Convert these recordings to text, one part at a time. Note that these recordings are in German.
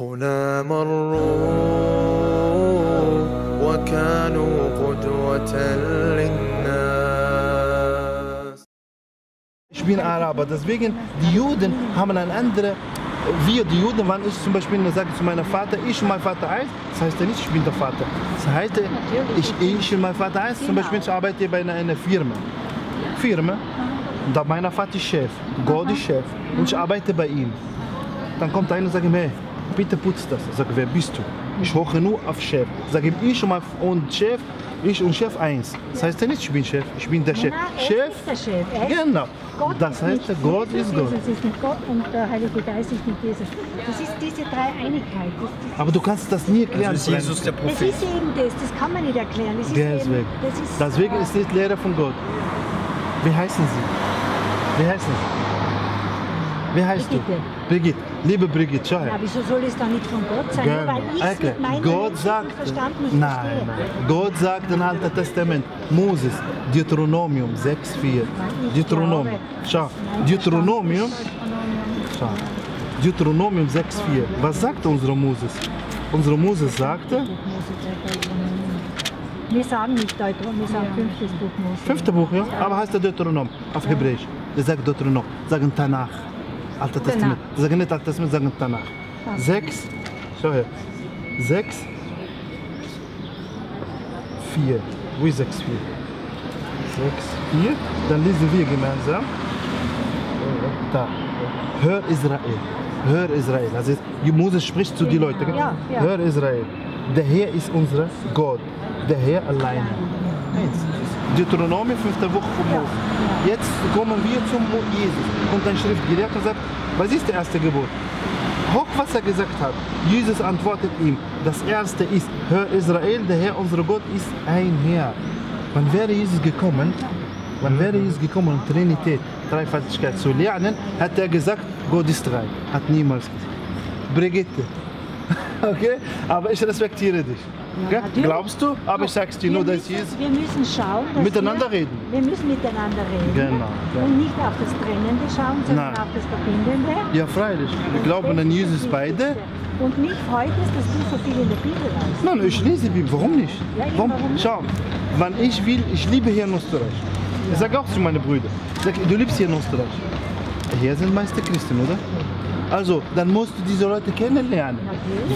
هنا مروا وكانوا قدوة للناس Ich bin Araber, deswegen die Juden haben eine andere. Wir, die Juden, wenn ich zum Beispiel sage zu meinem Vater, ich und mein Vater eins, das heißt ja nicht, ich bin der Vater. Das heißt, ich, ich und mein Vater eins, zum Beispiel, ich arbeite bei einer, einer Firma. Firma, da mein Vater ist Chef, Gott ist Chef und ich arbeite bei ihm. Dann kommt einer und sagt mir, hey, bitte putz das. Ich sage, wer bist du? Ich hoche nur auf Chef. Sage ihm, ich und, Chef, ich und Chef eins. Das heißt ja nicht, ich bin Chef, ich bin der Chef. Nein, er Chef, ist der Chef. Er genau. Gott Das heißt, nicht Gott Jesus, ist Gott. Jesus ist nicht Gott und der Heilige Geist ist nicht Jesus. Das ist diese Dreieinigkeit. Das, das, Aber du kannst das nie erklären. Also ist Jesus der das Prophet. ist eben das, das kann man nicht erklären. Das ist Deswegen. Eben, das ist, Deswegen ist es Lehre von Gott. Wie heißen Sie? Wie heißen Sie? Wie heißt Brigitte. du? Brigitte. Liebe Brigitte, schau her. Ja, wieso soll es dann nicht von Gott sein? Nur weil ich Erklär. mit meinem Gott sagt, Verstand nicht nein, verstehe. nein. Gott sagt im Alten Testament, Moses, Deuteronomium 6,4. Deuteronomium. Schau, Deuteronomium, schau, Deuteronomium 6,4. Was sagt unsere Moses? Unsere Moses sagte, Wir sagen nicht Deuteronomium, wir sagen fünftes Buch Mose. fünfte Buch, ja? Aber heißt der Deuteronom auf Hebräisch. Die sagt Deuteronom, sagen Tanach. Alter Testament. Die sagen nicht Alter Testament, sagen Tanach. Sechs, schau her. Sechs, vier. Ist sechs, vier? Sechs, vier. Dann lesen wir gemeinsam. Da. Hör Israel. Hör Israel. Also Moses spricht zu den Leuten. Ja, ja. Hör Israel. Der Herr ist unser Gott. Der Herr alleine. Eins. Deuteronomium, fünfte Woche von Mose. Jetzt kommen wir zum Jesus. Und ein Schriftgelehrter sagt, was ist der erste Gebot? Hoch, was er gesagt hat. Jesus antwortet ihm, das erste ist, hör Israel, der Herr, unser Gott, ist ein Herr. Wann wäre Jesus gekommen, wann wäre Jesus gekommen, um Trinität, Dreifaltigkeit zu lernen, hat er gesagt, Gott ist drei. Hat niemals gesagt. Brigitte. Okay? Aber ich respektiere dich. Natürlich. Glaubst du? Aber ich sag's dir nur, wir, dass müssen, Jesus. wir müssen schauen, dass Miteinander wir, reden. Wir müssen miteinander reden. Genau, ja. Und nicht auf das Trennende schauen, sondern Nein. auf das Verbindende. Ja, freilich. Wir glauben an Jesus beide. Und mich freut es, dass du so viel in der Bibel weißt. Nein, ich lese die Bibel. Warum nicht? Ja, Warum? warum nicht? Schau, wann ich will, ich liebe hier in Österreich. Ich sage auch zu meinen Brüdern, sag, du liebst hier in Österreich. Hier sind meiste Christen, oder? Also, dann musst du diese Leute kennenlernen.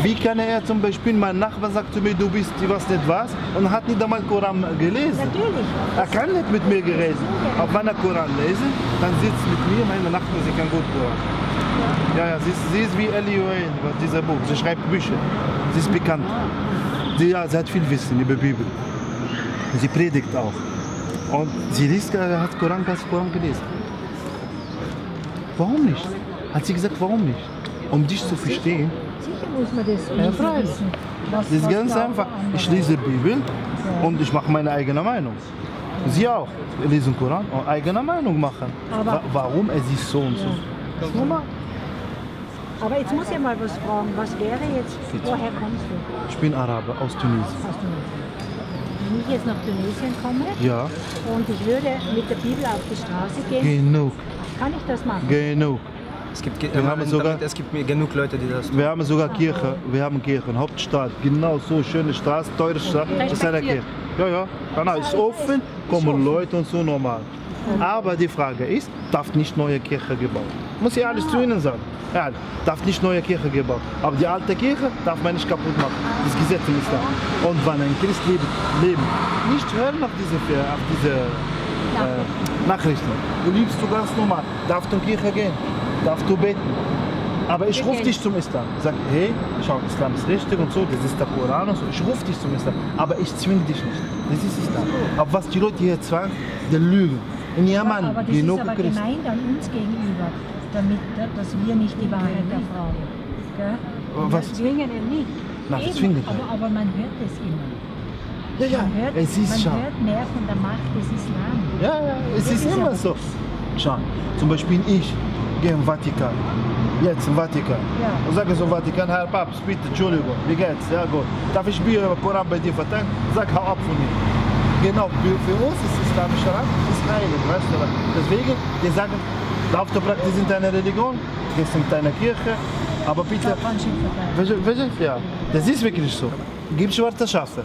Wie kann er zum Beispiel, mein Nachbar sagt zu mir, du bist, weißt nicht was, und hat nicht einmal Koran gelesen. Natürlich. Er kann nicht mit mir reden. Aber wenn er Koran lesen, dann sitzt mit mir, meine Nachbarin, sie kann gut Koran. Ja, ja, sie ist, sie ist wie Ellie Owen, dieser Buch. Sie schreibt Bücher. Sie ist bekannt. Sie, ja, sie hat viel Wissen über Bibel. Sie predigt auch. Und sie liest, äh, hat Koran, ganz Koran gelesen. Warum nicht? Hat sie gesagt, warum nicht? Um dich zu verstehen. Sicher muss man das Ja. Was, Das ist ganz einfach. Ich lese Bibel und ich mache meine eigene Meinung. Sie auch. Lesen Koran und eigene Meinung machen. Aber- Warum es ist so und so. Normal. Aber jetzt muss ich mal was fragen. Was wäre jetzt, woher kommst du? Ich bin Araber aus Tunesien. Aus Tunesien. Wenn ich jetzt nach Tunesien komme Ja, und ich würde mit der Bibel auf die Straße gehen, genug, kann ich das machen? genug. Es gibt, Wir haben damit- sogar- es gibt mir genug Leute, die das tun. Wir haben sogar Kirche, wir haben Kirchen, Hauptstadt, genau so, schöne Straße, teure Straße, das ist eine Kirche. Ja, ja, genau, ist offen, kommen Leute und so normal. Aber die Frage ist, darf nicht neue Kirche gebaut? Muss ich alles zu Ihnen sagen. Ja, darf nicht neue Kirche gebaut. Aber die alte Kirche darf man nicht kaputt machen. Das Gesetz im Islam. Und wenn ein Christ lebt, leben, nicht hören auf diese, auf diese äh, Nachrichten. Du liebst du ganz normal. Darfst du in die Kirche gehen? Darfst du beten? Aber ich rufe dich zum Islam. Sag, hey, schau, Islam ist richtig und so, das ist der Koran und so. Ich rufe dich zum Islam. Aber ich zwinge dich nicht. Das ist Islam. Aber was die Leute hier zwang, die lügen. In Yaman, aber das genug ist aber Christen. gemeint an uns gegenüber, damit, dass wir nicht die Wahrheit erfragen. Gell? Was? Wir zwingen ihn nicht. Nein, Eben, zwingen nicht. aber, aber man hört es immer. Ja, ja, Man hört, es ist man schon. hört mehr von der Macht des Islam. Ja, ja, es ist ist immer so. Schau, zum Beispiel ich gehe im Vatikan. Jetzt im Vatikan. Ja. Und sage so Vatikan, Herr Papst, bitte, Entschuldigung, wie geht's? Ja gut. Darf ich Bier über Koran bei dir verteilen? Sag, hau ab von mir. Genau, für uns ist islamischer Rat ist heilig, weißt du. Deswegen, wir sagen, darfst du praktizieren deine Religion, gehst in deine Kirche, Aber bitte, ja, das ist wirklich so. Gib schwarze Schafe.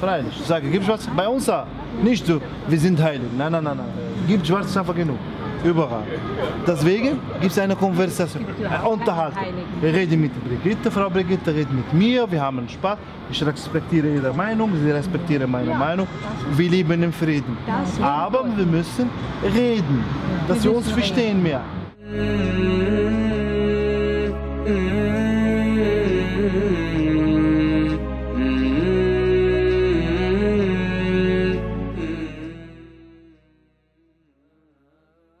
Freilich, ich sage, gib schwarze, bei uns da, nicht so, wir sind heilig. Nein, nein, nein, nein. Gib schwarze Schafe genug. Überall. Deswegen gibt es eine Konversation, eine Unterhaltung. Wir reden mit Brigitte, Frau Brigitte redet mit mir, wir haben Spaß. Ich respektiere ihre Meinung, sie respektieren meine Meinung. Wir leben im Frieden. Aber wir müssen reden, dass wir uns verstehen mehr.